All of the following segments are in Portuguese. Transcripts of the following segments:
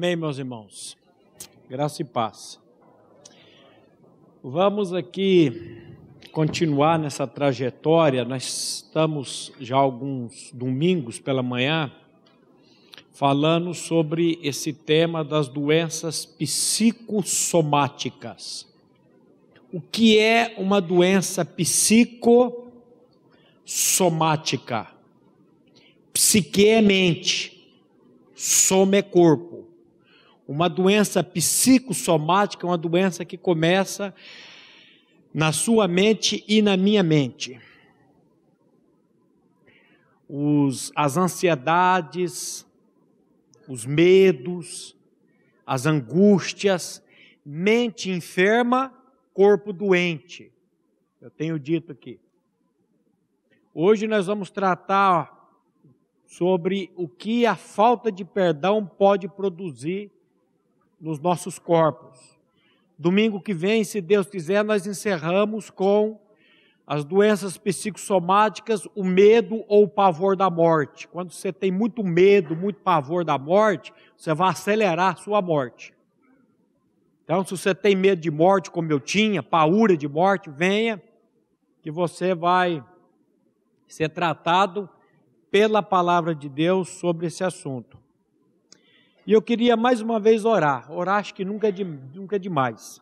Amém, meus irmãos. Graça e paz. Vamos aqui continuar nessa trajetória. Nós estamos já alguns domingos pela manhã falando sobre esse tema das doenças psicossomáticas. O que é uma doença psicossomática? Psique é mente, soma é corpo. Uma doença psicossomática uma doença que começa na sua mente e na minha mente. Os, as ansiedades, os medos, as angústias, mente enferma, corpo doente. Eu tenho dito aqui. Hoje nós vamos tratar sobre o que a falta de perdão pode produzir nos nossos corpos. Domingo que vem, se Deus quiser, nós encerramos com as doenças psicossomáticas, o medo ou o pavor da morte. Quando você tem muito medo, muito pavor da morte, você vai acelerar a sua morte. Então, se você tem medo de morte, como eu tinha, paura de morte, venha, que você vai ser tratado pela palavra de Deus sobre esse assunto. E eu queria mais uma vez orar. Orar acho que nunca é, de, nunca é demais.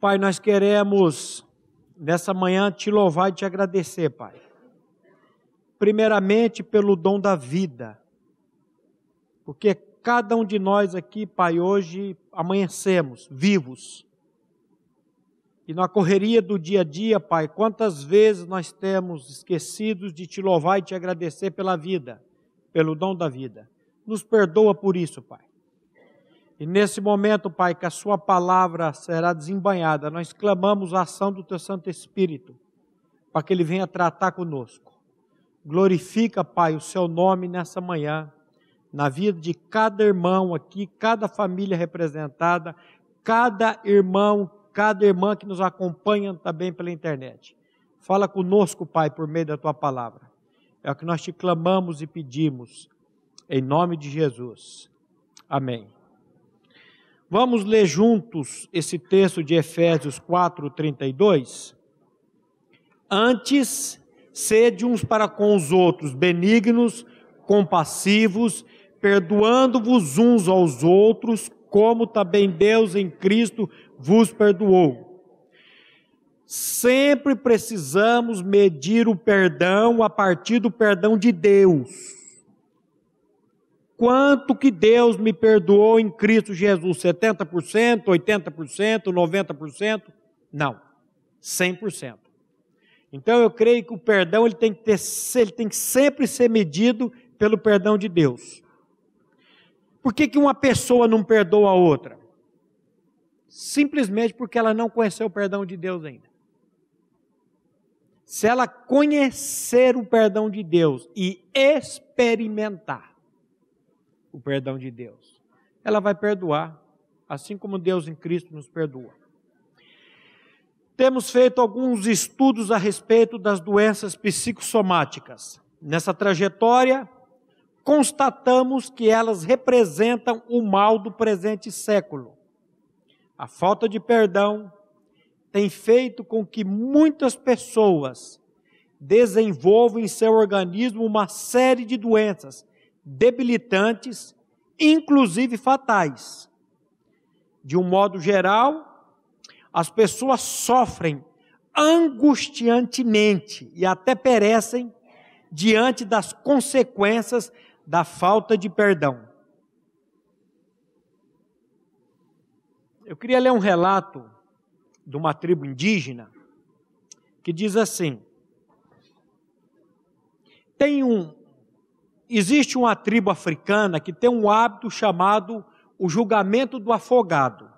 Pai, nós queremos nessa manhã te louvar e te agradecer, Pai. Primeiramente pelo dom da vida. Porque cada um de nós aqui, Pai, hoje amanhecemos vivos. E na correria do dia a dia, Pai, quantas vezes nós temos esquecidos de te louvar e te agradecer pela vida, pelo dom da vida. Nos perdoa por isso, Pai. E nesse momento, Pai, que a Sua palavra será desembanhada, nós clamamos a ação do Teu Santo Espírito, para que Ele venha tratar conosco. Glorifica, Pai, o Seu nome nessa manhã, na vida de cada irmão aqui, cada família representada, cada irmão, cada irmã que nos acompanha também pela internet. Fala conosco, Pai, por meio da Tua palavra. É o que nós te clamamos e pedimos em nome de Jesus. Amém. Vamos ler juntos esse texto de Efésios 4, 32. Antes, sede uns para com os outros benignos, compassivos, perdoando-vos uns aos outros, como também Deus em Cristo vos perdoou. Sempre precisamos medir o perdão a partir do perdão de Deus quanto que Deus me perdoou em Cristo Jesus? 70%, 80%, 90%? Não, 100%. Então eu creio que o perdão ele tem que, ter, ele tem que sempre ser medido pelo perdão de Deus. Por que, que uma pessoa não perdoa a outra? Simplesmente porque ela não conheceu o perdão de Deus ainda. Se ela conhecer o perdão de Deus e experimentar, o perdão de Deus. Ela vai perdoar, assim como Deus em Cristo nos perdoa. Temos feito alguns estudos a respeito das doenças psicossomáticas. Nessa trajetória, constatamos que elas representam o mal do presente século. A falta de perdão tem feito com que muitas pessoas desenvolvam em seu organismo uma série de doenças debilitantes, inclusive fatais. De um modo geral, as pessoas sofrem angustiantemente e até perecem diante das consequências da falta de perdão. Eu queria ler um relato de uma tribo indígena que diz assim: tem um, existe uma tribo africana que tem um hábito chamado o julgamento do afogado.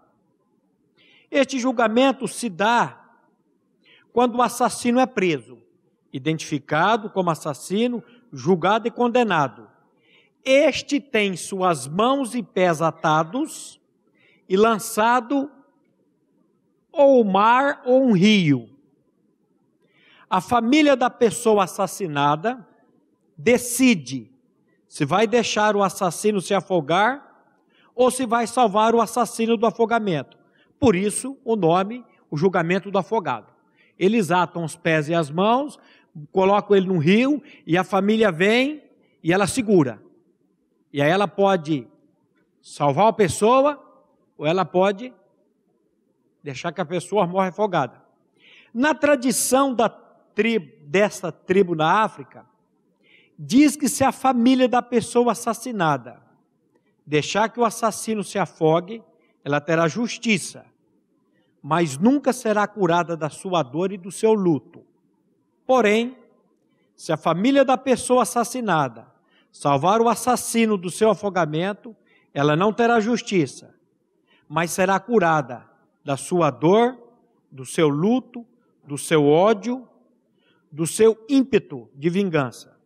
Este julgamento se dá quando o assassino é preso, identificado como assassino, julgado e condenado. Este tem suas mãos e pés atados e lançado ou o mar ou um rio. A família da pessoa assassinada decide se vai deixar o assassino se afogar ou se vai salvar o assassino do afogamento. Por isso, o nome, o julgamento do afogado. Eles atam os pés e as mãos, colocam ele no rio e a família vem e ela segura. E aí ela pode salvar a pessoa ou ela pode deixar que a pessoa morra afogada. Na tradição da desta tribo na África, diz que se a família da pessoa assassinada deixar que o assassino se afogue, ela terá justiça, mas nunca será curada da sua dor e do seu luto. Porém, se a família da pessoa assassinada salvar o assassino do seu afogamento, ela não terá justiça, mas será curada da sua dor, do seu luto, do seu ódio, do seu ímpeto de vingança.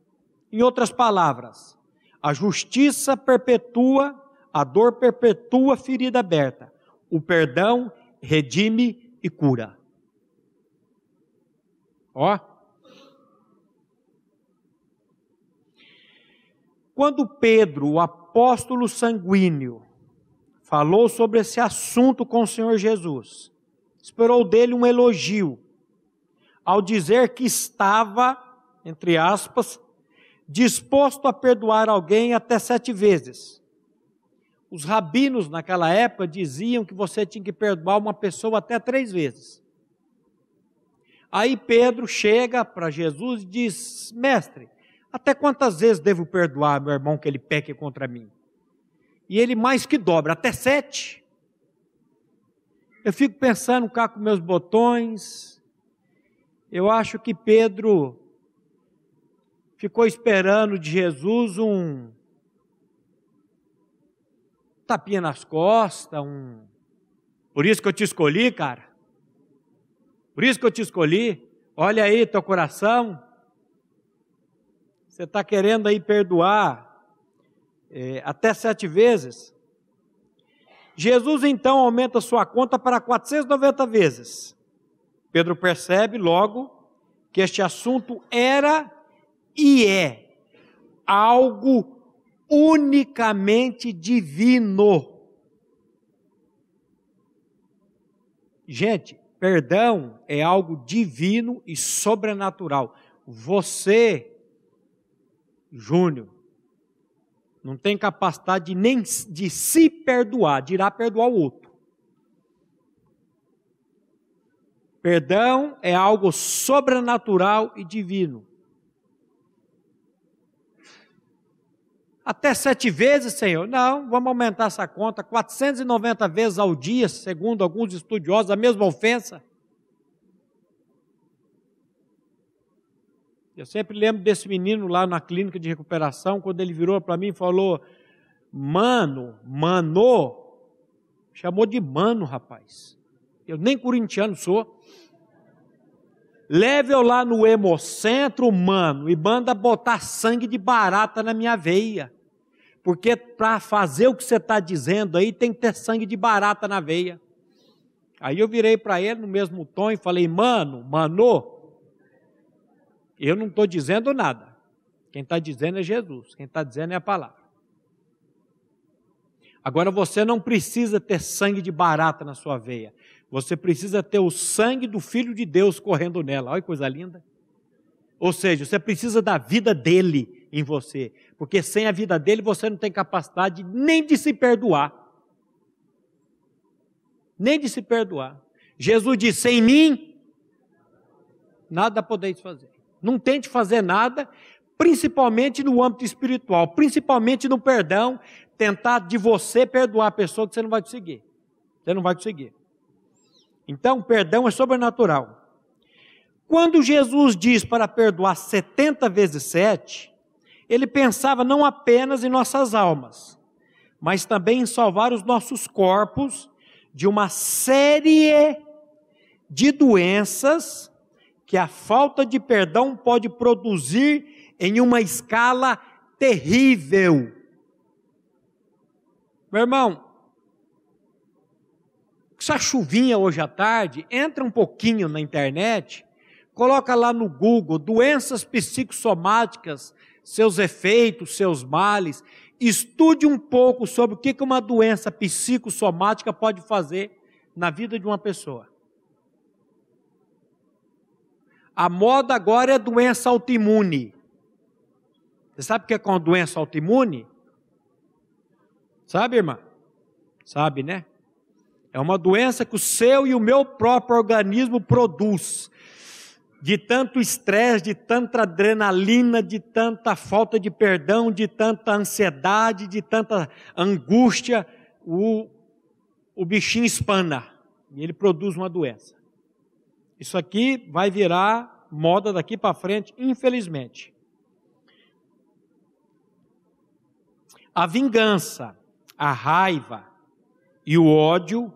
Em outras palavras, a justiça perpetua, a dor perpetua ferida aberta. O perdão redime e cura. Ó. Quando Pedro, o apóstolo sanguíneo, falou sobre esse assunto com o Senhor Jesus, esperou dele um elogio, ao dizer que estava, entre aspas, disposto a perdoar alguém até sete vezes. Os rabinos naquela época diziam que você tinha que perdoar uma pessoa até três vezes. Aí Pedro chega para Jesus e diz: Mestre, até quantas vezes devo perdoar meu irmão que ele peque contra mim? E ele mais que dobra, até sete. Eu fico pensando cá com meus botões. Eu acho que Pedro ficou esperando de Jesus um tapinha nas costas, um. Por isso que eu te escolhi, cara. Por isso que eu te escolhi. Olha aí teu coração. Você está querendo aí perdoar é, até sete vezes. Jesus então aumenta sua conta para 490 vezes. Pedro percebe logo que este assunto era e é algo unicamente divino. Gente, perdão é algo divino e sobrenatural. Você, Júnior, não tem capacidade nem de se perdoar, de irá perdoar o outro. Perdão é algo sobrenatural e divino. Até sete vezes, Senhor? Não, vamos aumentar essa conta. 490 vezes ao dia, segundo alguns estudiosos, a mesma ofensa. Eu sempre lembro desse menino lá na clínica de recuperação, quando ele virou para mim e falou: Mano, mano, chamou de mano, rapaz. Eu nem corintiano sou. Leve eu lá no hemocentro, mano, e manda botar sangue de barata na minha veia porque para fazer o que você está dizendo aí tem que ter sangue de barata na veia. Aí eu virei para ele no mesmo tom e falei, mano, mano, eu não estou dizendo nada. Quem está dizendo é Jesus, quem está dizendo é a palavra. Agora você não precisa ter sangue de barata na sua veia. Você precisa ter o sangue do Filho de Deus correndo nela. Olha que coisa linda. Ou seja, você precisa da vida dele em você, porque sem a vida dele você não tem capacidade nem de se perdoar. Nem de se perdoar. Jesus disse: sem mim, nada podeis fazer. Não tente fazer nada, principalmente no âmbito espiritual, principalmente no perdão, tentar de você perdoar a pessoa que você não vai conseguir. Você não vai conseguir. Então, perdão é sobrenatural. Quando Jesus diz para perdoar 70 vezes 7, ele pensava não apenas em nossas almas, mas também em salvar os nossos corpos de uma série de doenças que a falta de perdão pode produzir em uma escala terrível. Meu irmão, essa chuvinha hoje à tarde, entra um pouquinho na internet coloca lá no Google doenças psicossomáticas, seus efeitos, seus males. Estude um pouco sobre o que uma doença psicossomática pode fazer na vida de uma pessoa. A moda agora é doença autoimune. Você sabe o que é uma doença autoimune? Sabe, irmã? Sabe, né? É uma doença que o seu e o meu próprio organismo produz. De tanto estresse, de tanta adrenalina, de tanta falta de perdão, de tanta ansiedade, de tanta angústia, o, o bichinho espana e ele produz uma doença. Isso aqui vai virar moda daqui para frente, infelizmente. A vingança, a raiva e o ódio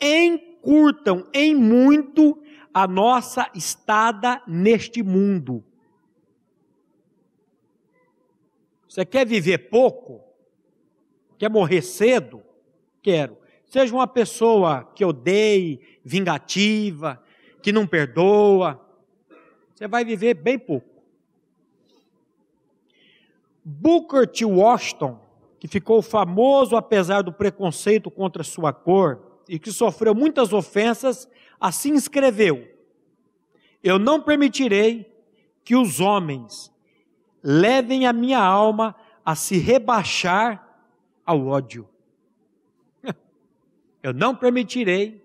encurtam em muito a nossa estada neste mundo. Você quer viver pouco? Quer morrer cedo? Quero. Seja uma pessoa que odeie, vingativa, que não perdoa. Você vai viver bem pouco. Booker T. Washington, que ficou famoso apesar do preconceito contra sua cor e que sofreu muitas ofensas, assim escreveu: Eu não permitirei que os homens levem a minha alma a se rebaixar ao ódio. Eu não permitirei,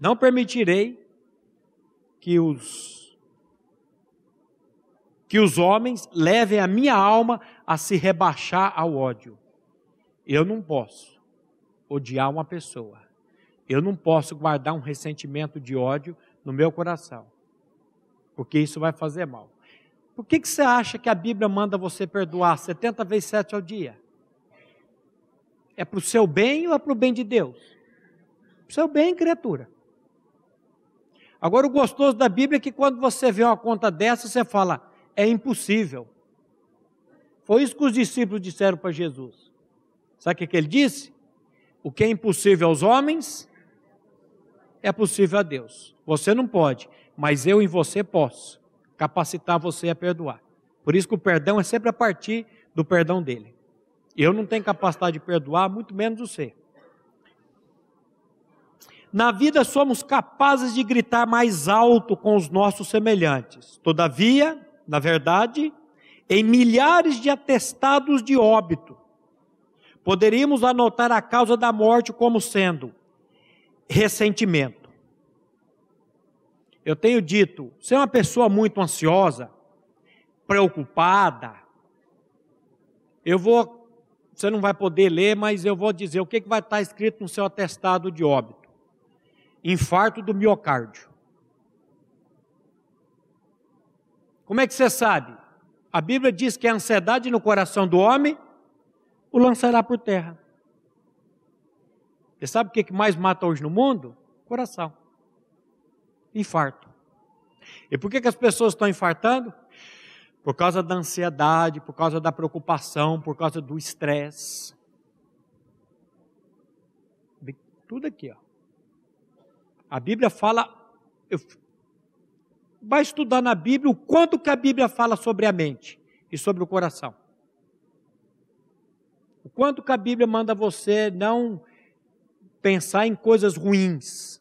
não permitirei que os que os homens levem a minha alma a se rebaixar ao ódio. Eu não posso odiar uma pessoa. Eu não posso guardar um ressentimento de ódio no meu coração. Porque isso vai fazer mal. Por que, que você acha que a Bíblia manda você perdoar 70 vezes 7 ao dia? É para o seu bem ou é para o bem de Deus? Para o seu bem, criatura. Agora, o gostoso da Bíblia é que quando você vê uma conta dessa, você fala: é impossível. Foi isso que os discípulos disseram para Jesus. Sabe o que, que ele disse? O que é impossível aos homens é possível a Deus. Você não pode, mas eu em você posso capacitar você a perdoar. Por isso que o perdão é sempre a partir do perdão dele. Eu não tenho capacidade de perdoar, muito menos você. Na vida somos capazes de gritar mais alto com os nossos semelhantes. Todavia, na verdade, em milhares de atestados de óbito, poderíamos anotar a causa da morte como sendo ressentimento. Eu tenho dito, se é uma pessoa muito ansiosa, preocupada, eu vou você não vai poder ler, mas eu vou dizer o que, que vai estar escrito no seu atestado de óbito: infarto do miocárdio. Como é que você sabe? A Bíblia diz que a ansiedade no coração do homem o lançará por terra. Você sabe o que mais mata hoje no mundo? Coração. Infarto. E por que, que as pessoas estão infartando? por causa da ansiedade, por causa da preocupação, por causa do estresse. Tudo aqui, ó. A Bíblia fala, eu, vai estudar na Bíblia o quanto que a Bíblia fala sobre a mente e sobre o coração. O quanto que a Bíblia manda você não pensar em coisas ruins,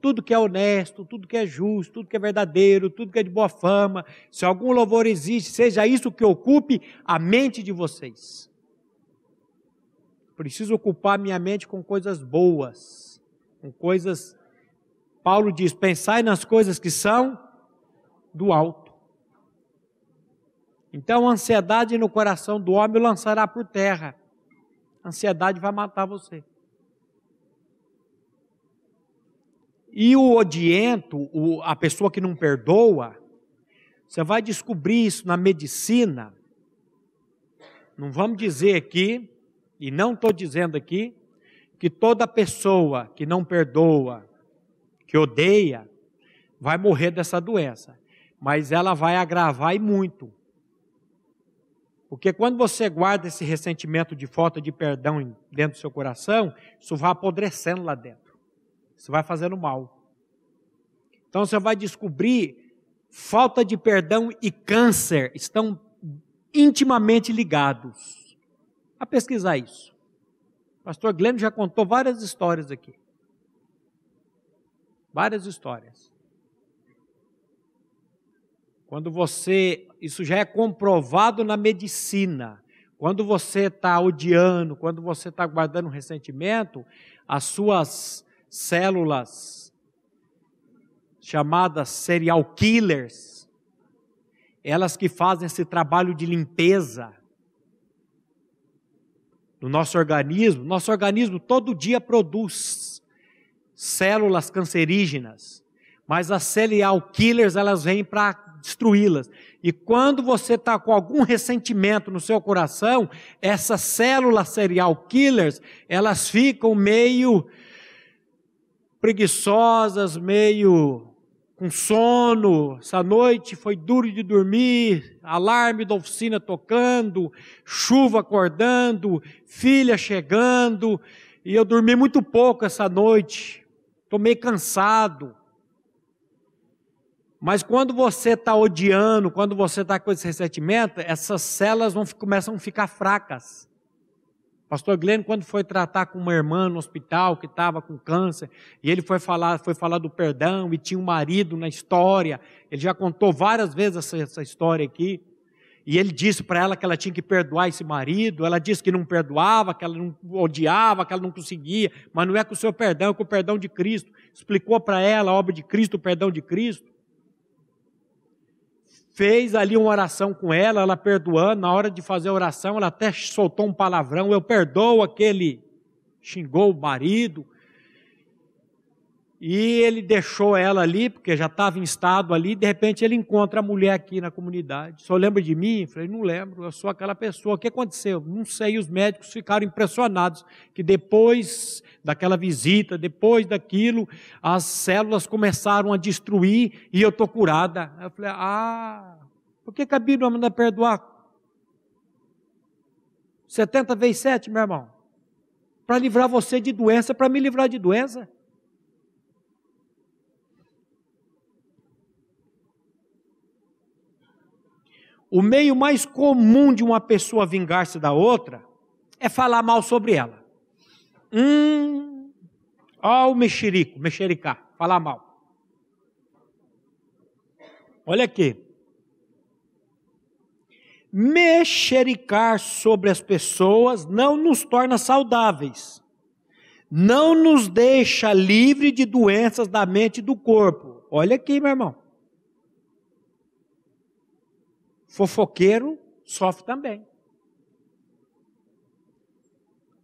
tudo que é honesto, tudo que é justo, tudo que é verdadeiro, tudo que é de boa fama, se algum louvor existe, seja isso que ocupe a mente de vocês. Preciso ocupar minha mente com coisas boas, com coisas. Paulo diz: pensai nas coisas que são do alto. Então, a ansiedade no coração do homem lançará por terra. A ansiedade vai matar você. E o odiento, o, a pessoa que não perdoa, você vai descobrir isso na medicina. Não vamos dizer aqui, e não estou dizendo aqui, que toda pessoa que não perdoa, que odeia, vai morrer dessa doença. Mas ela vai agravar e muito. Porque quando você guarda esse ressentimento de falta de perdão dentro do seu coração, isso vai apodrecendo lá dentro. Isso vai fazendo mal. Então você vai descobrir falta de perdão e câncer estão intimamente ligados. A pesquisar isso. Pastor Glenn já contou várias histórias aqui. Várias histórias. Quando você, isso já é comprovado na medicina. Quando você está odiando, quando você está guardando ressentimento, as suas células chamadas serial killers, elas que fazem esse trabalho de limpeza do nosso organismo, nosso organismo todo dia produz células cancerígenas, mas as serial killers elas vêm para destruí-las. E quando você está com algum ressentimento no seu coração, essas células serial killers elas ficam meio preguiçosas, meio com sono, essa noite foi duro de dormir, alarme da oficina tocando, chuva acordando, filha chegando, e eu dormi muito pouco essa noite, estou meio cansado. Mas quando você está odiando, quando você está com esse ressentimento, essas células vão, começam a ficar fracas. Pastor Glenn, quando foi tratar com uma irmã no hospital que estava com câncer, e ele foi falar, foi falar do perdão, e tinha um marido na história, ele já contou várias vezes essa, essa história aqui, e ele disse para ela que ela tinha que perdoar esse marido, ela disse que não perdoava, que ela não odiava, que ela não conseguia, mas não é com o seu perdão, é com o perdão de Cristo. Explicou para ela a obra de Cristo, o perdão de Cristo fez ali uma oração com ela, ela perdoando, na hora de fazer a oração, ela até soltou um palavrão, eu perdoo aquele, xingou o marido, e ele deixou ela ali, porque já estava em estado ali, de repente ele encontra a mulher aqui na comunidade. Só lembra de mim? Falei, não lembro, eu sou aquela pessoa. O que aconteceu? Não sei, os médicos ficaram impressionados que depois daquela visita, depois daquilo, as células começaram a destruir e eu estou curada. Eu falei, ah, por que, que a Bíblia manda perdoar? 70 vezes 7, meu irmão. Para livrar você de doença, para me livrar de doença. O meio mais comum de uma pessoa vingar-se da outra é falar mal sobre ela. Hum, ó o mexerico, mexericá, falar mal. Olha aqui. Mexericar sobre as pessoas não nos torna saudáveis, não nos deixa livre de doenças da mente e do corpo. Olha aqui, meu irmão. Fofoqueiro sofre também.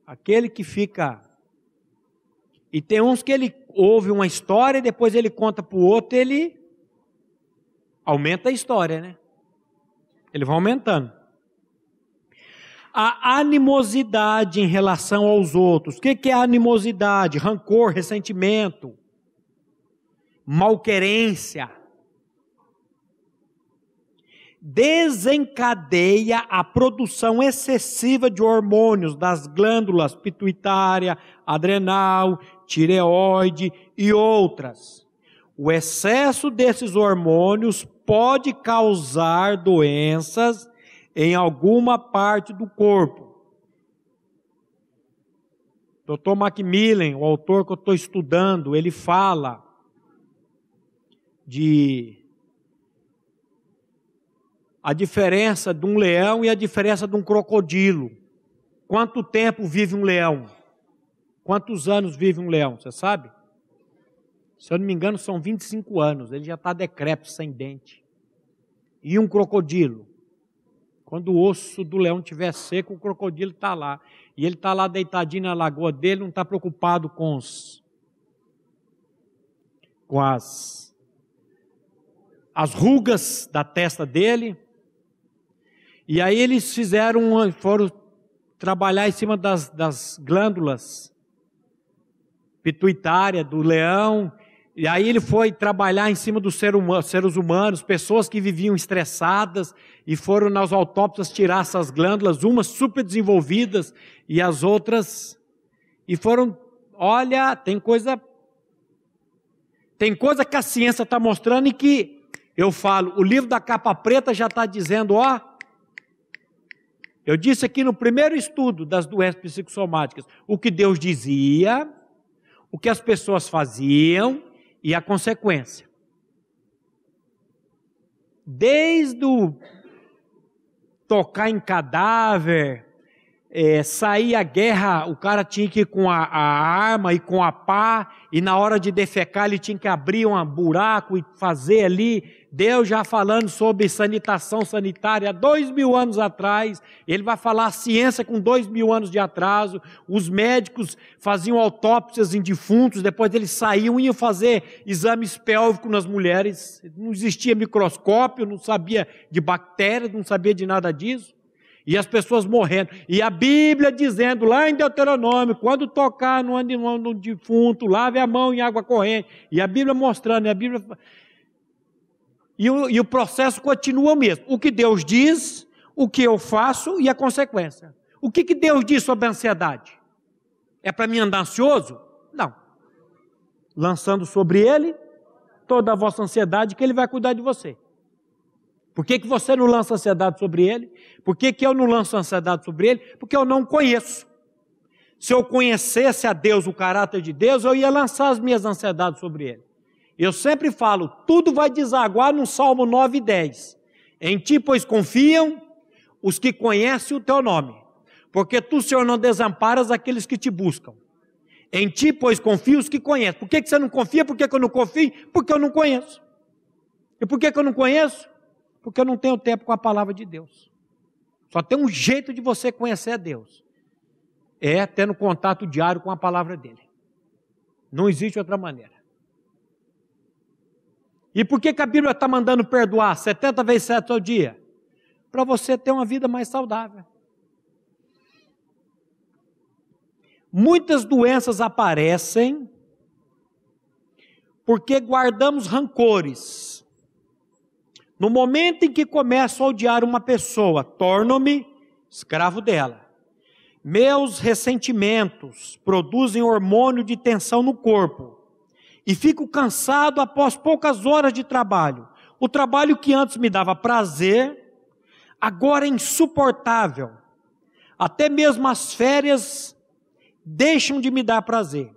Aquele que fica. E tem uns que ele ouve uma história e depois ele conta para o outro, ele aumenta a história, né? Ele vai aumentando. A animosidade em relação aos outros. O que é animosidade? Rancor, ressentimento, malquerência desencadeia a produção excessiva de hormônios das glândulas pituitária, adrenal, tireoide e outras. O excesso desses hormônios pode causar doenças em alguma parte do corpo. Dr. Macmillan, o autor que eu estou estudando, ele fala de a diferença de um leão e a diferença de um crocodilo. Quanto tempo vive um leão? Quantos anos vive um leão? Você sabe? Se eu não me engano, são 25 anos. Ele já está decrépito, sem dente. E um crocodilo? Quando o osso do leão estiver seco, o crocodilo está lá. E ele está lá deitadinho na lagoa dele, não está preocupado com os. com as. as rugas da testa dele, e aí eles fizeram, foram trabalhar em cima das, das glândulas pituitária do leão, e aí ele foi trabalhar em cima dos ser humano, seres humanos, pessoas que viviam estressadas, e foram nas autópsias tirar essas glândulas, umas super desenvolvidas e as outras, e foram, olha, tem coisa Tem coisa que a ciência está mostrando e que eu falo, o livro da capa preta já está dizendo, ó. Eu disse aqui no primeiro estudo das doenças psicossomáticas o que Deus dizia, o que as pessoas faziam e a consequência. Desde o tocar em cadáver, é, sair a guerra, o cara tinha que ir com a, a, arma e com a pá, e na hora de defecar ele tinha que abrir um buraco e fazer ali. Deus já falando sobre sanitação sanitária dois mil anos atrás, ele vai falar ciência com dois mil anos de atraso. Os médicos faziam autópsias em defuntos, depois eles saíam e iam fazer exames pélvicos nas mulheres. Não existia microscópio, não sabia de bactérias, não sabia de nada disso. E as pessoas morrendo. E a Bíblia dizendo lá em Deuteronômio, quando tocar no, no, no defunto, lave a mão em água corrente. E a Bíblia mostrando, e a Bíblia. E o, e o processo continua o mesmo. O que Deus diz, o que eu faço e a consequência. O que, que Deus diz sobre a ansiedade? É para mim andar ansioso? Não. Lançando sobre ele toda a vossa ansiedade, que ele vai cuidar de você. Por que, que você não lança ansiedade sobre ele? Por que, que eu não lanço ansiedade sobre ele? Porque eu não conheço. Se eu conhecesse a Deus, o caráter de Deus, eu ia lançar as minhas ansiedades sobre ele. Eu sempre falo, tudo vai desaguar no Salmo 9 e 10. Em ti, pois, confiam os que conhecem o teu nome. Porque tu, Senhor, não desamparas aqueles que te buscam. Em ti, pois, confiam os que conhecem. Por que, que você não confia? Por que, que eu não confio? Porque eu não conheço. E por que, que eu não conheço? Porque eu não tenho tempo com a palavra de Deus. Só tem um jeito de você conhecer a Deus. É tendo contato diário com a palavra dele. Não existe outra maneira. E por que, que a Bíblia está mandando perdoar 70 vezes 7 ao dia? Para você ter uma vida mais saudável. Muitas doenças aparecem porque guardamos rancores no momento em que começo a odiar uma pessoa, torno-me escravo dela. Meus ressentimentos produzem hormônio de tensão no corpo e fico cansado após poucas horas de trabalho. O trabalho que antes me dava prazer, agora é insuportável. Até mesmo as férias deixam de me dar prazer.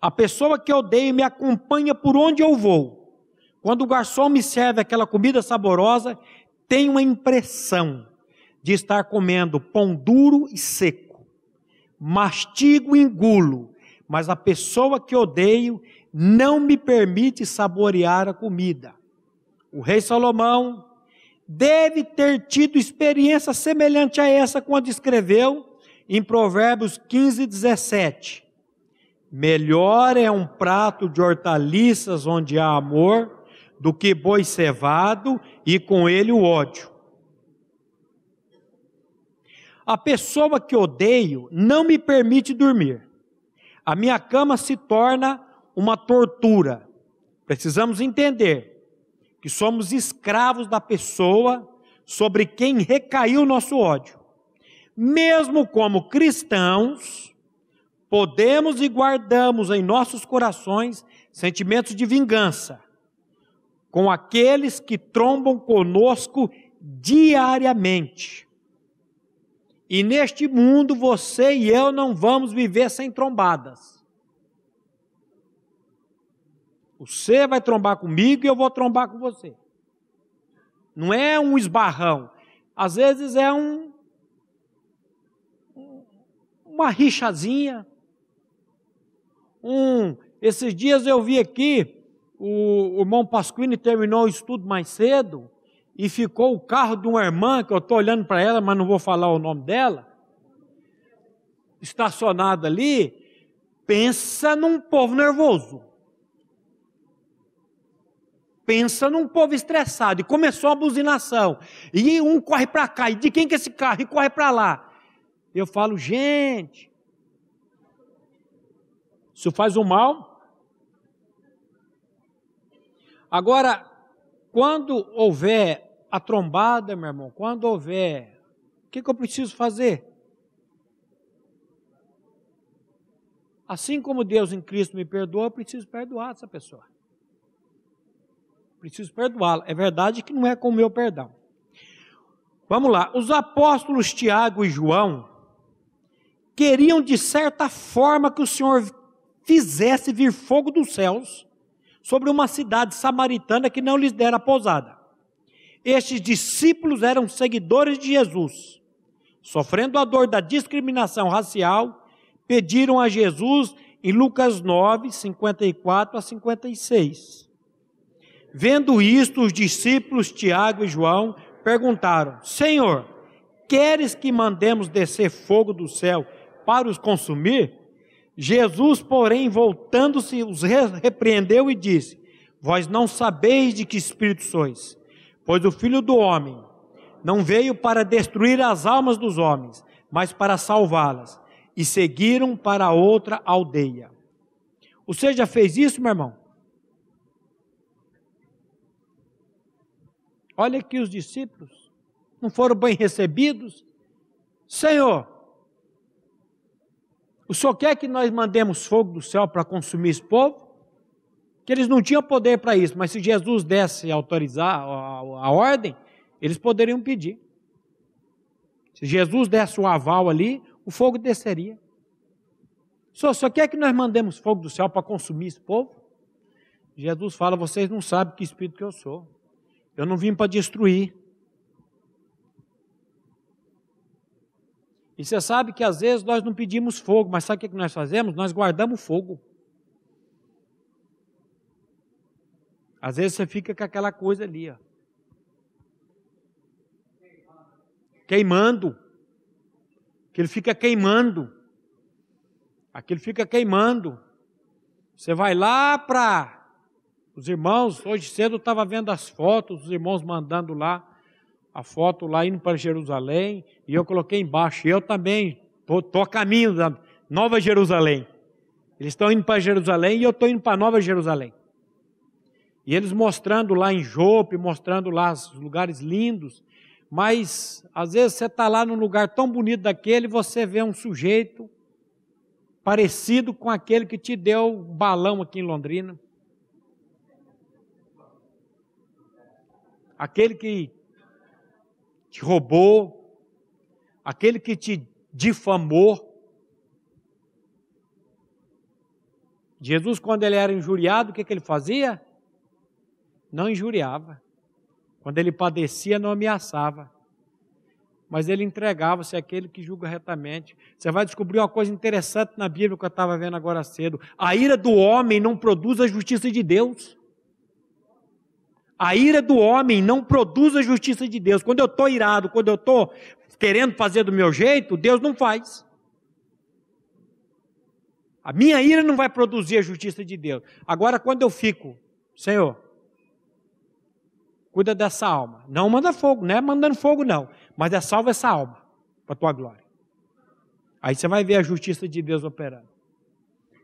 A pessoa que odeio me acompanha por onde eu vou. Quando o garçom me serve aquela comida saborosa, tenho uma impressão de estar comendo pão duro e seco. Mastigo e engulo, mas a pessoa que odeio não me permite saborear a comida. O rei Salomão deve ter tido experiência semelhante a essa quando escreveu em Provérbios 15, 17. Melhor é um prato de hortaliças onde há amor do que boi cevado e com ele o ódio. A pessoa que odeio não me permite dormir. A minha cama se torna uma tortura. Precisamos entender que somos escravos da pessoa sobre quem recaiu o nosso ódio. Mesmo como cristãos, podemos e guardamos em nossos corações sentimentos de vingança, com aqueles que trombam conosco diariamente. E neste mundo você e eu não vamos viver sem trombadas. Você vai trombar comigo e eu vou trombar com você. Não é um esbarrão. Às vezes é um uma rixazinha. Um, esses dias eu vi aqui o, irmão Pasquini terminou o estudo mais cedo e ficou o carro de uma irmã, que eu estou olhando para ela, mas não vou falar o nome dela, estacionado ali. Pensa num povo nervoso. Pensa num povo estressado. E começou a buzinação. E um corre para cá. E de quem que é esse carro? E corre para lá. Eu falo, gente, isso faz um mal Agora, quando houver a trombada, meu irmão, quando houver, o que, que eu preciso fazer? Assim como Deus em Cristo me perdoa, eu preciso perdoar essa pessoa. Preciso perdoá-la. É verdade que não é com o meu perdão. Vamos lá. Os apóstolos Tiago e João queriam, de certa forma, que o Senhor fizesse vir fogo dos céus sobre uma cidade samaritana que não lhes dera pousada. Estes discípulos eram seguidores de Jesus. Sofrendo a dor da discriminação racial, pediram a Jesus em Lucas 9, 54 a 56. Vendo isto, os discípulos Tiago e João perguntaram: Senhor, queres que mandemos descer fogo do céu para os consumir? Jesus, porém, voltando-se, os repreendeu e disse: Vós não sabeis de que espírito sois, pois o Filho do Homem não veio para destruir as almas dos homens, mas para salvá-las. E seguiram para outra aldeia. Você já fez isso, meu irmão? Olha aqui os discípulos, não foram bem recebidos. Senhor, o Senhor quer que nós mandemos fogo do céu para consumir esse povo? Que eles não tinham poder para isso, mas se Jesus desse autorizar a, a ordem, eles poderiam pedir. Se Jesus desse o aval ali, o fogo desceria. O senhor quer que nós mandemos fogo do céu para consumir esse povo? Jesus fala: vocês não sabem que espírito que eu sou. Eu não vim para destruir. E você sabe que às vezes nós não pedimos fogo, mas sabe o que nós fazemos? Nós guardamos fogo. Às vezes você fica com aquela coisa ali, ó. Queimando. Que ele fica queimando. Aquilo fica queimando. Você vai lá para os irmãos, hoje cedo eu estava vendo as fotos, os irmãos mandando lá a foto lá indo para Jerusalém, e eu coloquei embaixo, eu também estou a caminho da Nova Jerusalém. Eles estão indo para Jerusalém e eu estou indo para Nova Jerusalém. E eles mostrando lá em Jope, mostrando lá os lugares lindos, mas às vezes você está lá num lugar tão bonito daquele você vê um sujeito parecido com aquele que te deu o balão aqui em Londrina. Aquele que te roubou, aquele que te difamou. Jesus, quando ele era injuriado, o que, que ele fazia? Não injuriava. Quando ele padecia, não ameaçava. Mas ele entregava-se àquele que julga retamente. Você vai descobrir uma coisa interessante na Bíblia que eu estava vendo agora cedo. A ira do homem não produz a justiça de Deus. A ira do homem não produz a justiça de Deus. Quando eu estou irado, quando eu estou querendo fazer do meu jeito, Deus não faz. A minha ira não vai produzir a justiça de Deus. Agora, quando eu fico, Senhor, cuida dessa alma. Não manda fogo, não é mandando fogo, não. Mas é salva essa alma para a tua glória. Aí você vai ver a justiça de Deus operando.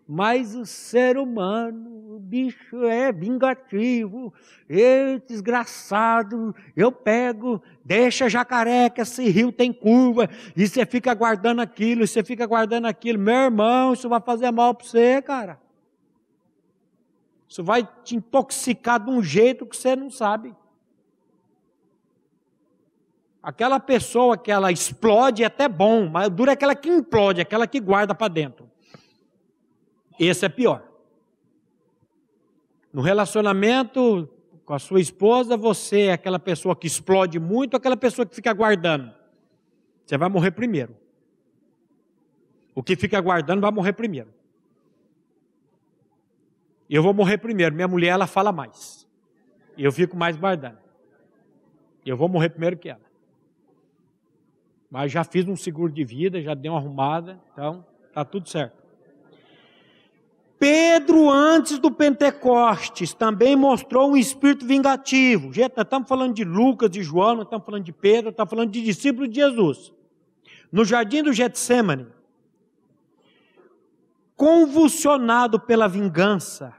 Mas o ser humano, o bicho é vingativo, é desgraçado. Eu pego, deixa jacaré, que esse rio tem curva, e você fica guardando aquilo, e você fica guardando aquilo. Meu irmão, isso vai fazer mal para você, cara. Isso vai te intoxicar de um jeito que você não sabe. Aquela pessoa que ela explode é até bom, mas dura aquela que implode, aquela que guarda para dentro. Esse é pior. No relacionamento com a sua esposa, você é aquela pessoa que explode muito, aquela pessoa que fica aguardando. Você vai morrer primeiro. O que fica aguardando vai morrer primeiro. Eu vou morrer primeiro. Minha mulher, ela fala mais. Eu fico mais guardando. Eu vou morrer primeiro que ela. Mas já fiz um seguro de vida, já dei uma arrumada, então tá tudo certo. Pedro, antes do Pentecostes, também mostrou um espírito vingativo. Gente, nós estamos falando de Lucas, de João, nós estamos falando de Pedro, estamos falando de discípulos de Jesus. No jardim do Getsemane, convulsionado pela vingança,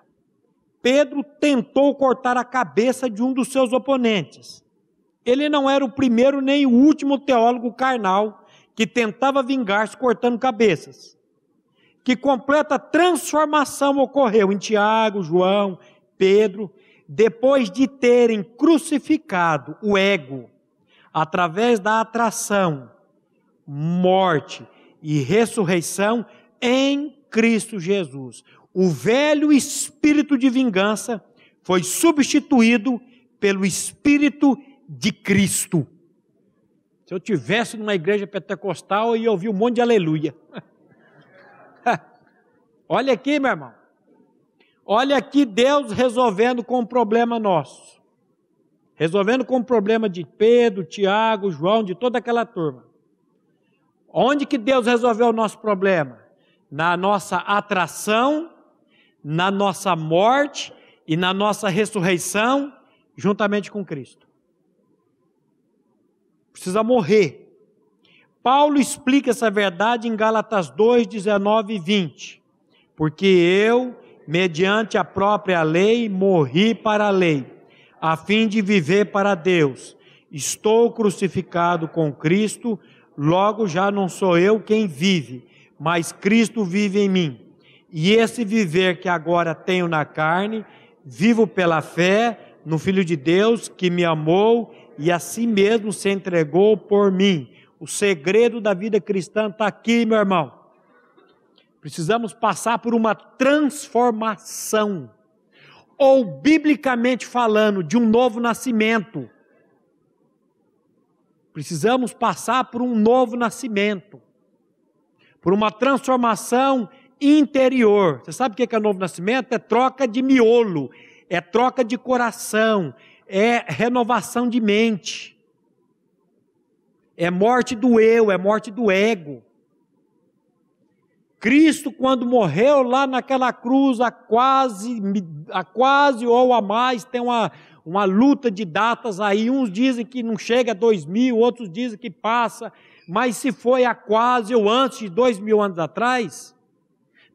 Pedro tentou cortar a cabeça de um dos seus oponentes. Ele não era o primeiro nem o último teólogo carnal que tentava vingar-se cortando cabeças. que completa transformação ocorreu em Tiago, João, Pedro, depois de terem crucificado o ego através da atração, morte e ressurreição em Cristo Jesus. O velho espírito de vingança foi substituído pelo espírito de Cristo. Se eu tivesse numa igreja pentecostal, eu ia ouvir um monte de aleluia. Olha aqui, meu irmão. Olha aqui Deus resolvendo com um problema nosso. Resolvendo com o problema de Pedro, Tiago, João, de toda aquela turma. Onde que Deus resolveu o nosso problema? Na nossa atração, na nossa morte e na nossa ressurreição, juntamente com Cristo. Precisa morrer. Paulo explica essa verdade em Gálatas 2, 19 e 20. Porque eu, mediante a própria lei, morri para a lei, a fim de viver para Deus. Estou crucificado com Cristo, logo já não sou eu quem vive, mas Cristo vive em mim. E esse viver que agora tenho na carne, vivo pela fé no Filho de Deus que me amou e a si mesmo se entregou por mim. O segredo da vida cristã está aqui, meu irmão. Precisamos passar por uma transformação, ou biblicamente falando, de um novo nascimento. Precisamos passar por um novo nascimento, por uma transformação interior. Você sabe o que é novo nascimento? É troca de miolo, é troca de coração, é renovação de mente, é morte do eu, é morte do ego. Cristo, quando morreu lá naquela cruz, há quase, há quase ou a mais, tem uma, uma luta de datas aí. Uns dizem que não chega a dois mil, outros dizem que passa. Mas se foi há quase ou antes de dois mil anos atrás,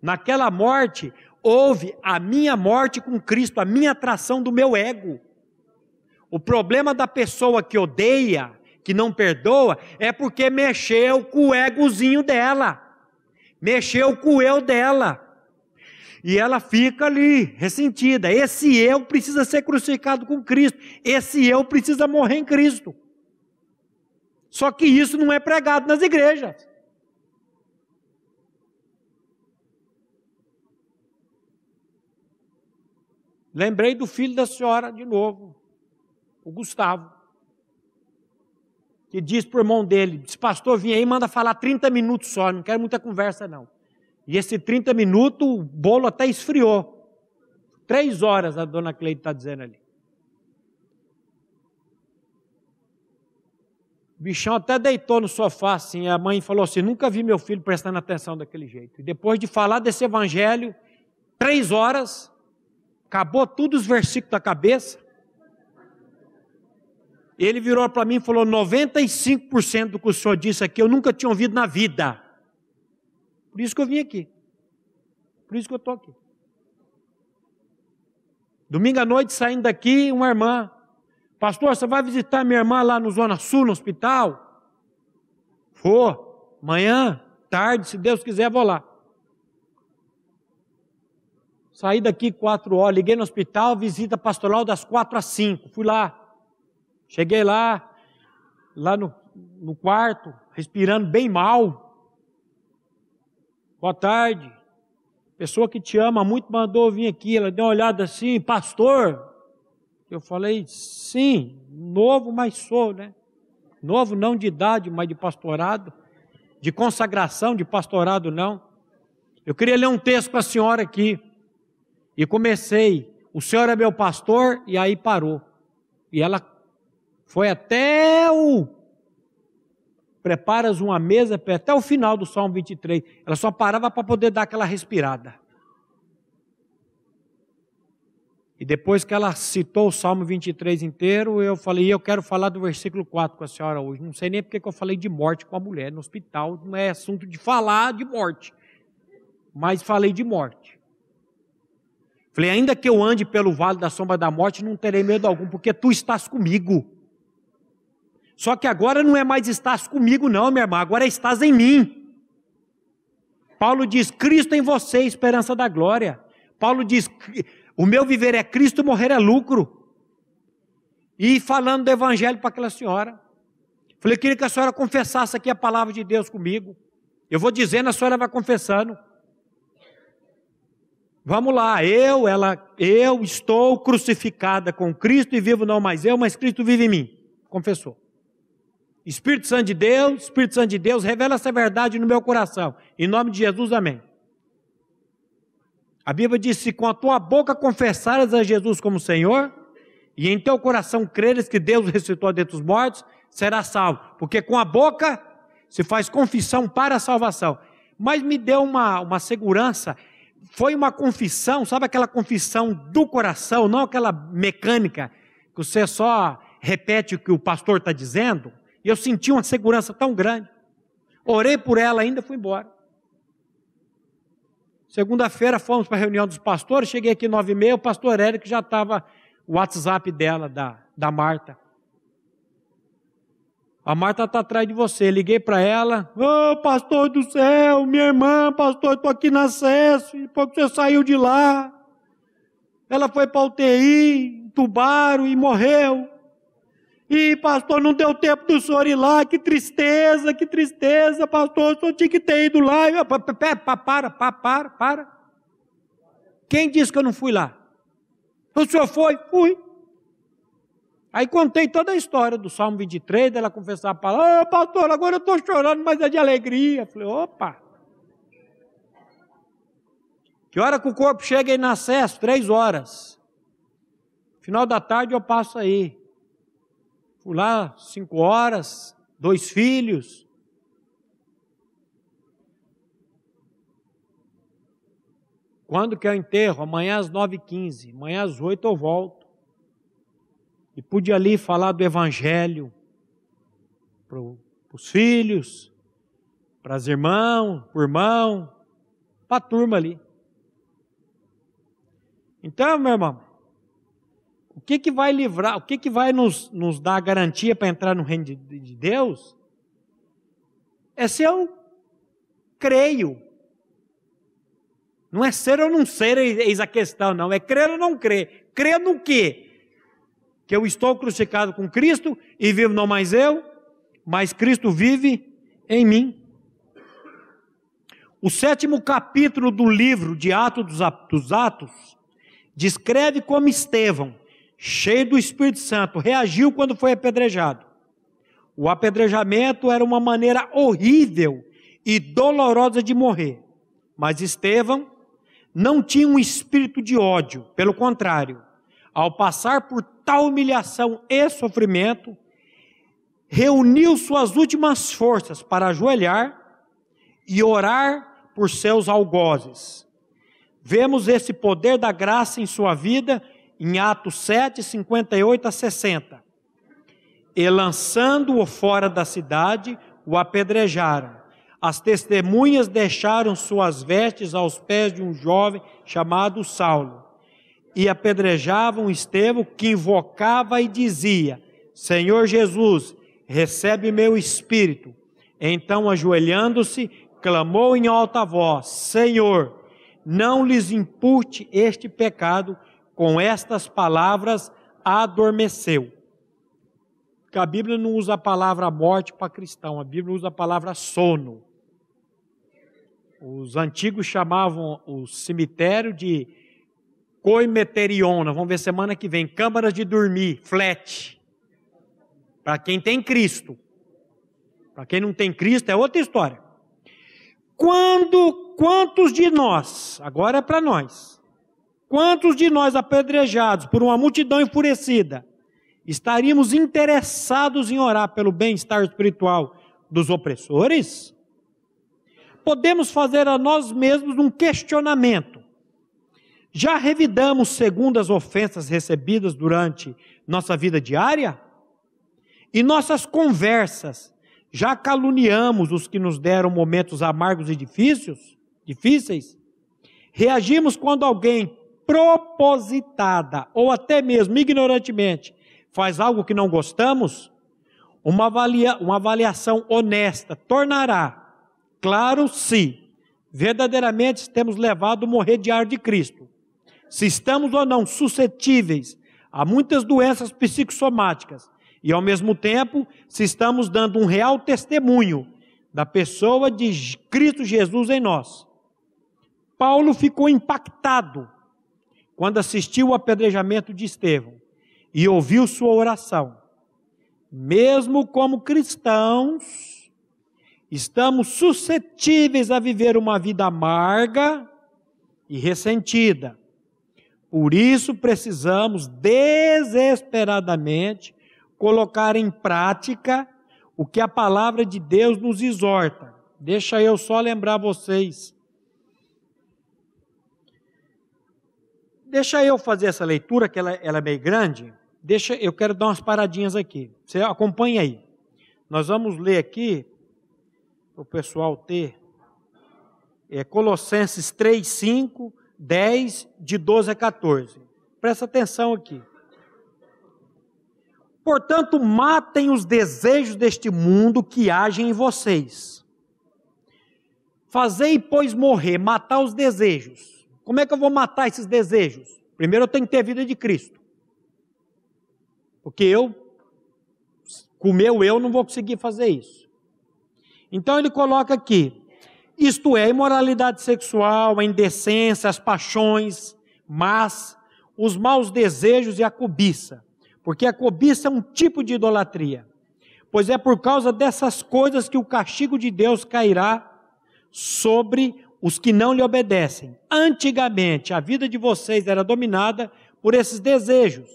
naquela morte, houve a minha morte com Cristo, a minha atração do meu ego. O problema da pessoa que odeia, que não perdoa, é porque mexeu com o egozinho dela mexeu com o eu dela. E ela fica ali, ressentida. Esse eu precisa ser crucificado com Cristo. Esse eu precisa morrer em Cristo. Só que isso não é pregado nas igrejas. Lembrei do filho da senhora de novo, o Gustavo que diz para o irmão dele: disse, Pastor, vim aí, manda falar 30 minutos só, não quero muita conversa não. E esse 30 minutos, o bolo até esfriou. Três horas a dona Cleide está dizendo ali. O bichão até deitou no sofá assim. A mãe falou assim: Nunca vi meu filho prestando atenção daquele jeito. E depois de falar desse evangelho, três horas, acabou todos os versículos da cabeça. Ele virou para mim e falou: 95% do que o senhor disse aqui eu nunca tinha ouvido na vida. Por isso que eu vim aqui. Por isso que eu estou aqui. Domingo à noite, saindo daqui, uma irmã. Pastor, você vai visitar minha irmã lá no Zona Sul, no hospital? Vou. Amanhã, tarde, se Deus quiser, vou lá. Saí daqui quatro horas, liguei no hospital, visita pastoral das quatro às cinco. Fui lá. Cheguei lá, lá no, no quarto, respirando bem mal. Boa tarde. Pessoa que te ama muito mandou vir aqui. Ela deu uma olhada assim, pastor. Eu falei, sim, novo, mas sou, né? Novo não de idade, mas de pastorado. De consagração, de pastorado não. Eu queria ler um texto para a senhora aqui. E comecei. O senhor é meu pastor, e aí parou. E ela foi até o. Preparas uma mesa até o final do Salmo 23. Ela só parava para poder dar aquela respirada. E depois que ela citou o Salmo 23 inteiro, eu falei, eu quero falar do versículo 4 com a senhora hoje. Não sei nem porque que eu falei de morte com a mulher no hospital, não é assunto de falar de morte. Mas falei de morte. Falei, ainda que eu ande pelo vale da sombra da morte, não terei medo algum, porque tu estás comigo. Só que agora não é mais estás comigo, não, minha irmã, agora estás em mim. Paulo diz: Cristo em você, esperança da glória. Paulo diz: o meu viver é Cristo, morrer é lucro. E falando do evangelho para aquela senhora. Falei, queria que a senhora confessasse aqui a palavra de Deus comigo. Eu vou dizendo, a senhora vai confessando. Vamos lá, eu, ela, eu estou crucificada com Cristo e vivo não mais eu, mas Cristo vive em mim. Confessou. Espírito Santo de Deus, Espírito Santo de Deus, revela essa verdade no meu coração. Em nome de Jesus, amém. A Bíblia diz: se com a tua boca confessares a Jesus como Senhor, e em teu coração creres que Deus ressuscitou dentre os mortos, será salvo. Porque com a boca se faz confissão para a salvação. Mas me deu uma, uma segurança foi uma confissão, sabe aquela confissão do coração, não aquela mecânica, que você só repete o que o pastor está dizendo. E eu senti uma segurança tão grande. Orei por ela ainda, fui embora. Segunda-feira fomos para a reunião dos pastores, cheguei aqui nove e meia, o pastor Érico já estava o WhatsApp dela, da, da Marta. A Marta está atrás de você. Liguei para ela. Ô, oh, pastor do céu, minha irmã, pastor, estou aqui na acesso. Depois que você saiu de lá. Ela foi para UTI, entubaram e morreu. E, pastor, não deu tempo do senhor ir lá. Que tristeza, que tristeza, pastor. O senhor tinha que ter ido lá. Para, para, para, para, para. Quem disse que eu não fui lá? O senhor foi? Fui. Aí contei toda a história do Salmo 23, dela confessar a palavra, oh, pastor, agora eu estou chorando, mas é de alegria. falei, opa. Que hora que o corpo chega aí na acesso? Três horas. Final da tarde eu passo aí. Fui lá, cinco horas, dois filhos. Quando que é o enterro? Amanhã às nove e quinze. Amanhã às oito eu volto. E pude ali falar do Evangelho para os filhos, para as irmãos, para o irmão, para a turma ali. Então, meu irmão, o que, que vai livrar, o que, que vai nos, nos dar a garantia para entrar no reino de, de Deus? É se eu creio. Não é ser ou não ser, eis a questão, não. É crer ou não crer. Crer no quê? que eu estou crucificado com Cristo e vivo não mais eu, mas Cristo vive em mim. O sétimo capítulo do livro de Atos dos Atos descreve como Estevão, cheio do Espírito Santo, reagiu quando foi apedrejado. O apedrejamento era uma maneira horrível e dolorosa de morrer, mas Estevão não tinha um espírito de ódio, pelo contrário, ao passar por tal humilhação e sofrimento, reuniu suas últimas forças para ajoelhar e orar por seus algozes. Vemos esse poder da graça em sua vida em Atos 7, 58 a 60. E lançando-o fora da cidade, o apedrejaram. As testemunhas deixaram suas vestes aos pés de um jovem chamado Saulo e apedrejavam Estevão, que invocava e dizia: Senhor Jesus, recebe meu espírito. Então, ajoelhando-se, clamou em alta voz: Senhor, não lhes impute este pecado. Com estas palavras, adormeceu. Porque a Bíblia não usa a palavra morte para cristão, a Bíblia usa a palavra sono. Os antigos chamavam o cemitério de Coimeterion, nós vamos ver semana que vem, câmaras de dormir, flat. Para quem tem Cristo. Para quem não tem Cristo é outra história. Quando, quantos de nós, agora é para nós, quantos de nós apedrejados por uma multidão enfurecida, estaríamos interessados em orar pelo bem-estar espiritual dos opressores? Podemos fazer a nós mesmos um questionamento. Já revidamos segundo as ofensas recebidas durante nossa vida diária? E nossas conversas, já caluniamos os que nos deram momentos amargos e difíceis? Difíceis? Reagimos quando alguém propositada ou até mesmo ignorantemente faz algo que não gostamos? Uma, avalia, uma avaliação honesta tornará claro se verdadeiramente temos levado o morrer diário de Cristo. Se estamos ou não suscetíveis a muitas doenças psicossomáticas e, ao mesmo tempo, se estamos dando um real testemunho da pessoa de Cristo Jesus em nós. Paulo ficou impactado quando assistiu o apedrejamento de Estevão e ouviu sua oração. Mesmo como cristãos, estamos suscetíveis a viver uma vida amarga e ressentida. Por isso precisamos desesperadamente colocar em prática o que a palavra de Deus nos exorta. Deixa eu só lembrar vocês Deixa eu fazer essa leitura, que ela, ela é meio grande. Deixa, eu quero dar umas paradinhas aqui. Você acompanha aí. Nós vamos ler aqui, para o pessoal ter, é, Colossenses 3, 5, 10, de 12 a 14. Presta atenção aqui. Portanto, matem os desejos deste mundo que agem em vocês. Fazei, pois, morrer, matar os desejos como é que eu vou matar esses desejos? Primeiro eu tenho que ter a vida de Cristo. Porque eu, com o meu eu, não vou conseguir fazer isso. Então ele coloca aqui: isto é, imoralidade sexual, a indecência, as paixões, mas os maus desejos e a cobiça. Porque a cobiça é um tipo de idolatria. Pois é por causa dessas coisas que o castigo de Deus cairá sobre os que não lhe obedecem. Antigamente, a vida de vocês era dominada por esses desejos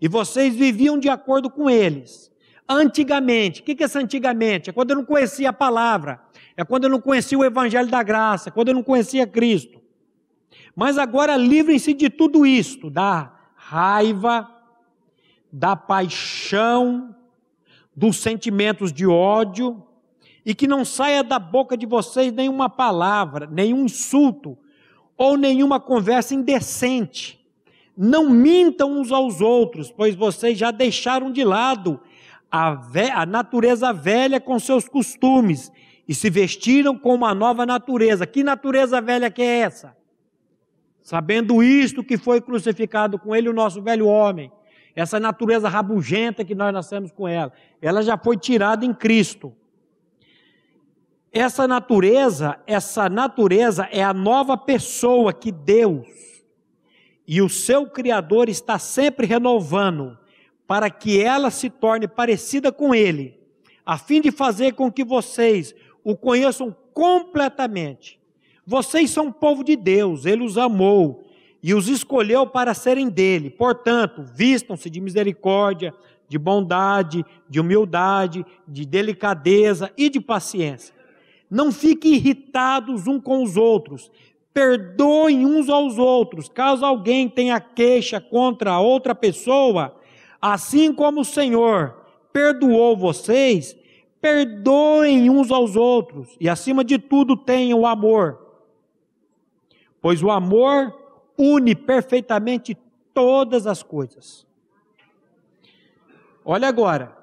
e vocês viviam de acordo com eles. Antigamente, o que é esse antigamente? É quando eu não conhecia a palavra, é quando eu não conhecia o evangelho da graça, quando eu não conhecia Cristo. Mas agora livrem-se de tudo isto, da raiva, da paixão, dos sentimentos de ódio, e que não saia da boca de vocês nenhuma palavra, nenhum insulto ou nenhuma conversa indecente. Não mintam uns aos outros, pois vocês já deixaram de lado a, a natureza velha com seus costumes e se vestiram com uma nova natureza. Que natureza velha que é essa? Sabendo isto que foi crucificado com ele o nosso velho homem, essa natureza rabugenta que nós nascemos com ela, ela já foi tirada em Cristo. Essa natureza, essa natureza é a nova pessoa que Deus e o seu Criador está sempre renovando para que ela se torne parecida com Ele, a fim de fazer com que vocês o conheçam completamente. Vocês são povo de Deus, Ele os amou e os escolheu para serem dele. Portanto, vistam-se de misericórdia, de bondade, de humildade, de delicadeza e de paciência não fiquem irritados uns com os outros. Perdoem uns aos outros. Caso alguém tenha queixa contra outra pessoa, assim como o Senhor perdoou vocês, perdoem uns aos outros. E acima de tudo, tenham o amor. Pois o amor une perfeitamente todas as coisas. Olha agora.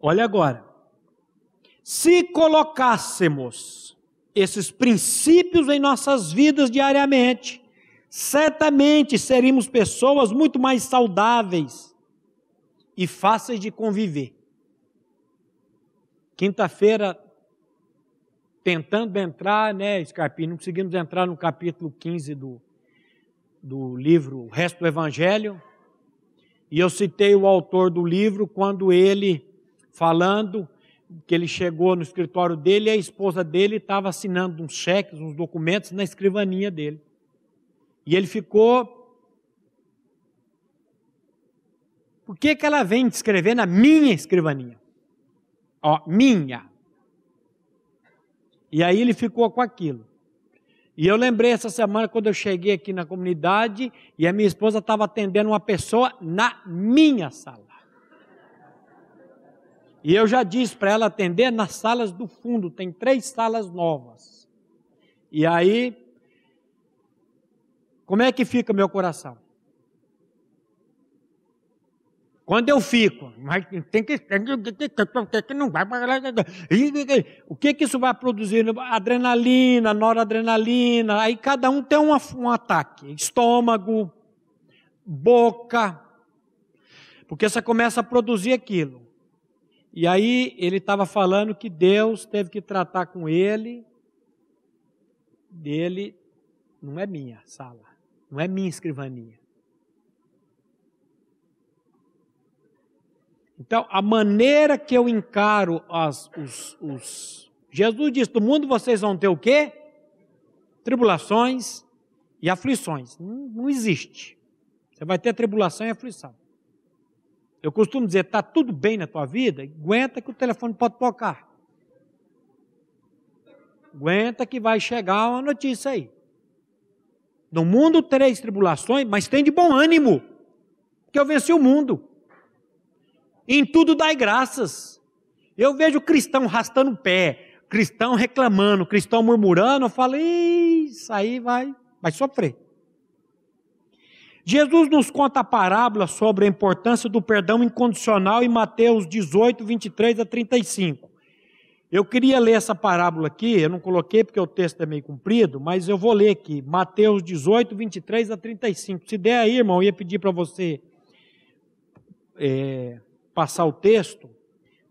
Olha agora. Se colocássemos esses princípios em nossas vidas diariamente, certamente seríamos pessoas muito mais saudáveis e fáceis de conviver. Quinta-feira, tentando entrar, né, Scarpinho, não conseguimos entrar no capítulo 15 do, do livro O Resto do Evangelho, e eu citei o autor do livro quando ele, falando, que ele chegou no escritório dele e a esposa dele estava assinando uns cheques, uns documentos na escrivaninha dele. E ele ficou. Por que, que ela vem escrever na minha escrivaninha? Ó, minha. E aí ele ficou com aquilo. E eu lembrei essa semana quando eu cheguei aqui na comunidade e a minha esposa estava atendendo uma pessoa na minha sala. E eu já disse para ela atender nas salas do fundo, tem três salas novas. E aí, como é que fica meu coração? Quando eu fico, mas tem que, não vai O que que isso vai produzir? Adrenalina, noradrenalina, aí cada um tem um ataque. Estômago, boca, porque você começa a produzir aquilo. E aí ele estava falando que Deus teve que tratar com ele, dele, não é minha sala, não é minha escrivania. Então, a maneira que eu encaro as, os, os. Jesus disse: do mundo vocês vão ter o quê? Tribulações e aflições. Não, não existe. Você vai ter tribulação e aflição. Eu costumo dizer: está tudo bem na tua vida? Aguenta que o telefone pode tocar. Aguenta que vai chegar uma notícia aí. No mundo tereis tribulações, mas tem de bom ânimo, porque eu venci o mundo. Em tudo dai graças. Eu vejo cristão rastando o pé, cristão reclamando, cristão murmurando, eu falo, isso aí vai, vai sofrer. Jesus nos conta a parábola sobre a importância do perdão incondicional em Mateus 18, 23 a 35. Eu queria ler essa parábola aqui, eu não coloquei porque o texto é meio comprido, mas eu vou ler aqui, Mateus 18, 23 a 35. Se der aí, irmão, eu ia pedir para você é, passar o texto,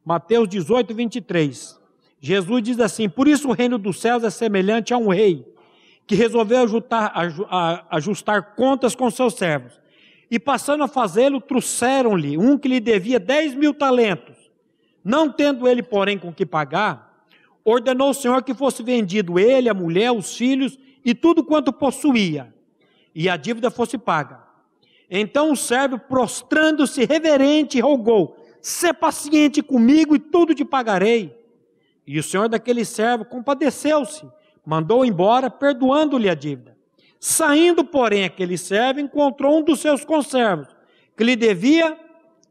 Mateus 18, 23. Jesus diz assim: Por isso o reino dos céus é semelhante a um rei que resolveu ajustar, ajustar contas com seus servos. E passando a fazê-lo, trouxeram-lhe um que lhe devia dez mil talentos. Não tendo ele, porém, com que pagar, ordenou o Senhor que fosse vendido ele, a mulher, os filhos e tudo quanto possuía, e a dívida fosse paga. Então o servo, prostrando-se reverente, rogou: Sê paciente comigo e tudo te pagarei. E o senhor daquele servo compadeceu-se, mandou embora, perdoando-lhe a dívida. Saindo, porém, aquele servo encontrou um dos seus conservos, que lhe devia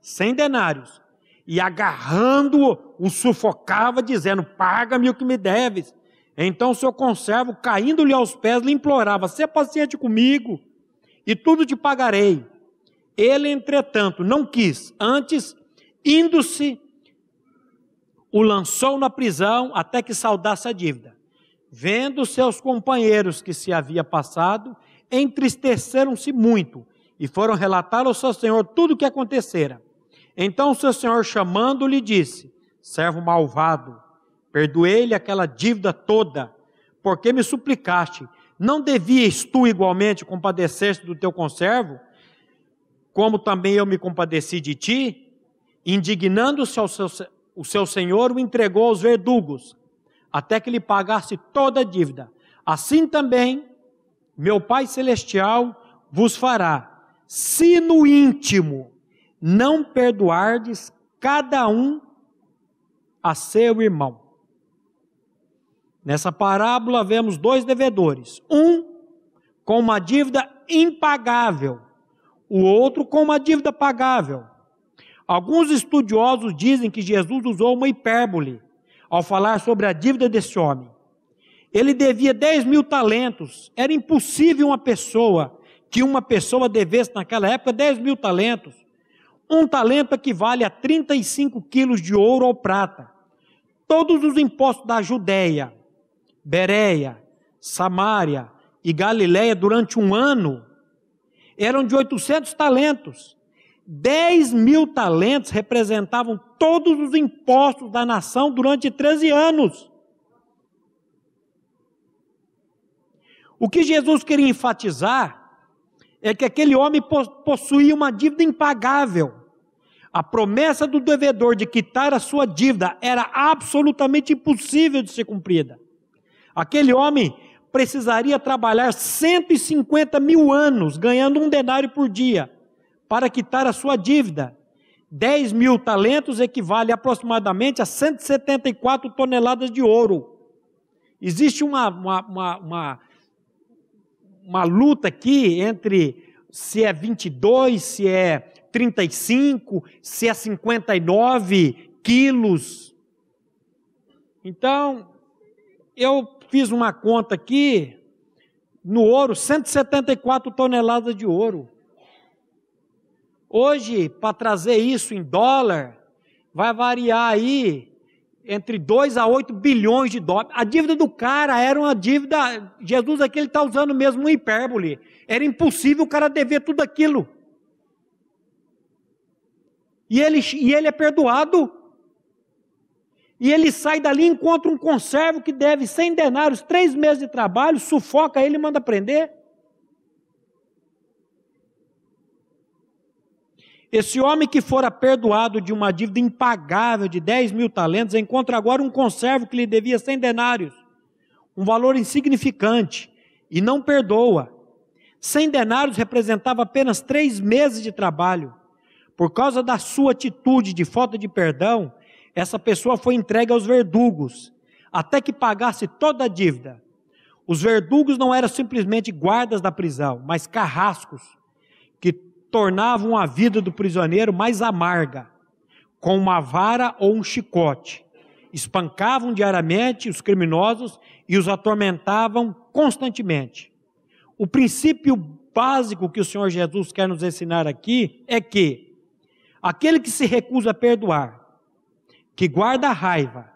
cem denários, e agarrando-o, o sufocava, dizendo: Paga-me o que me deves. Então seu conservo, caindo-lhe aos pés, lhe implorava: Sê paciente comigo e tudo te pagarei. Ele, entretanto, não quis, antes, indo-se, o lançou na prisão até que saudasse a dívida. Vendo seus companheiros que se havia passado, entristeceram-se muito e foram relatar ao seu senhor tudo o que acontecera. Então seu senhor, chamando-lhe, disse: Servo malvado, perdoei-lhe aquela dívida toda, porque me suplicaste. Não devias tu igualmente compadecer-te do teu conservo, como também eu me compadeci de ti? Indignando-se ao seu, o seu senhor, o entregou aos verdugos, até que lhe pagasse toda a dívida. Assim também, meu Pai Celestial vos fará, se no íntimo não perdoardes cada um a seu irmão. Nessa parábola vemos dois devedores: um com uma dívida impagável, o outro com uma dívida pagável. Alguns estudiosos dizem que Jesus usou uma hipérbole ao falar sobre a dívida desse homem. Ele devia 10 mil talentos. Era impossível uma pessoa, que uma pessoa devesse naquela época 10 mil talentos. Um talento equivale a 35 quilos de ouro ou prata. Todos os impostos da Judéia, Bereia, Samaria e Galiléia durante um ano eram de 800 talentos. 10 mil talentos representavam todos os impostos da nação durante 13 anos. O que Jesus queria enfatizar é que aquele homem possuía uma dívida impagável. A promessa do devedor de quitar a sua dívida era absolutamente impossível de ser cumprida. Aquele homem precisaria trabalhar 150 mil anos, ganhando um denário por dia, para quitar a sua dívida. 10 mil talentos equivale aproximadamente a 174 toneladas de ouro. Existe uma, uma, uma, uma, uma luta aqui entre se é 22, se é 35, se é 59 quilos. Então, eu fiz uma conta aqui, no ouro, 174 toneladas de ouro. Hoje, para trazer isso em dólar, vai variar aí entre 2 a 8 bilhões de dólares. A dívida do cara era uma dívida. Jesus aqui está usando mesmo um hipérbole. Era impossível o cara dever tudo aquilo. E ele, e ele é perdoado. E ele sai dali encontra um conservo que deve 100 denários, três meses de trabalho, sufoca ele e manda prender. Esse homem que fora perdoado de uma dívida impagável de 10 mil talentos, encontra agora um conservo que lhe devia 100 denários, um valor insignificante, e não perdoa. 100 denários representava apenas três meses de trabalho. Por causa da sua atitude de falta de perdão, essa pessoa foi entregue aos verdugos, até que pagasse toda a dívida. Os verdugos não eram simplesmente guardas da prisão, mas carrascos, tornavam a vida do prisioneiro mais amarga, com uma vara ou um chicote. Espancavam diariamente os criminosos e os atormentavam constantemente. O princípio básico que o Senhor Jesus quer nos ensinar aqui é que aquele que se recusa a perdoar, que guarda a raiva,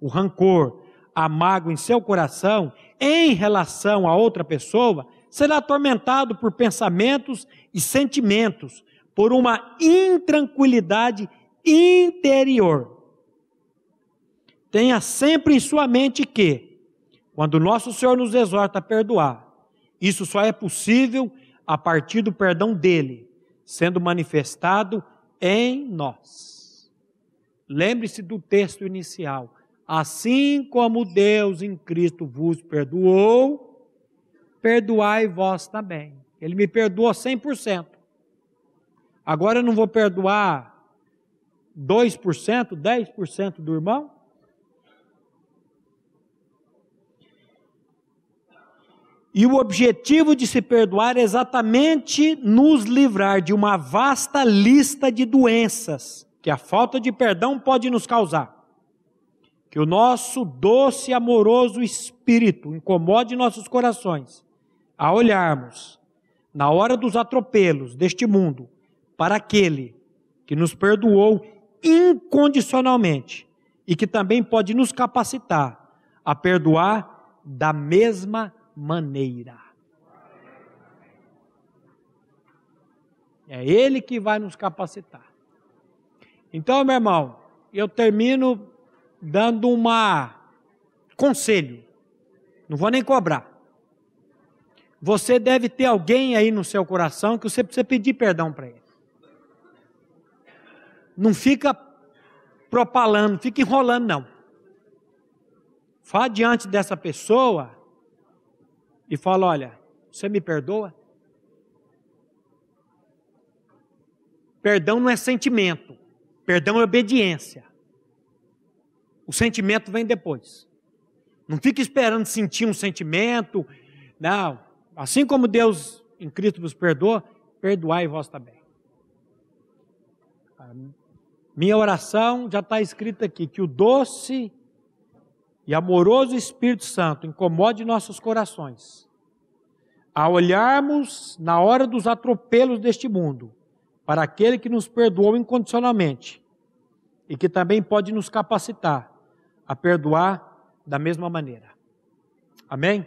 o rancor, a mágoa em seu coração em relação a outra pessoa, será atormentado por pensamentos e sentimentos, por uma intranquilidade interior. Tenha sempre em sua mente que, quando nosso Senhor nos exorta a perdoar, isso só é possível a partir do perdão dele, sendo manifestado em nós. Lembre-se do texto inicial. Assim como Deus em Cristo vos perdoou, perdoai vós também. Ele me perdoou 100%. Agora eu não vou perdoar 2%, 10% do irmão? E o objetivo de se perdoar é exatamente nos livrar de uma vasta lista de doenças que a falta de perdão pode nos causar que o nosso doce e amoroso Espírito incomode nossos corações a olharmos, na hora dos atropelos deste mundo, para aquele que nos perdoou incondicionalmente e que também pode nos capacitar a perdoar da mesma maneira. É Ele que vai nos capacitar. Então, meu irmão, eu termino dando uma conselho. Não vou nem cobrar. Você deve ter alguém aí no seu coração que você precisa pedir perdão para ele. Não fica propalando, não fica enrolando, não. Vá diante dessa pessoa e fala: Olha, você me perdoa? Perdão não é sentimento, perdão é obediência. O sentimento vem depois. Não fique esperando sentir um sentimento. Não. Assim como Deus em Cristo vos perdoa, perdoai vós também. Minha oração já está escrita aqui: que o doce e amoroso Espírito Santo incomode nossos corações, a olharmos na hora dos atropelos deste mundo, para aquele que nos perdoou incondicionalmente e que também pode nos capacitar a perdoar da mesma maneira. Amém?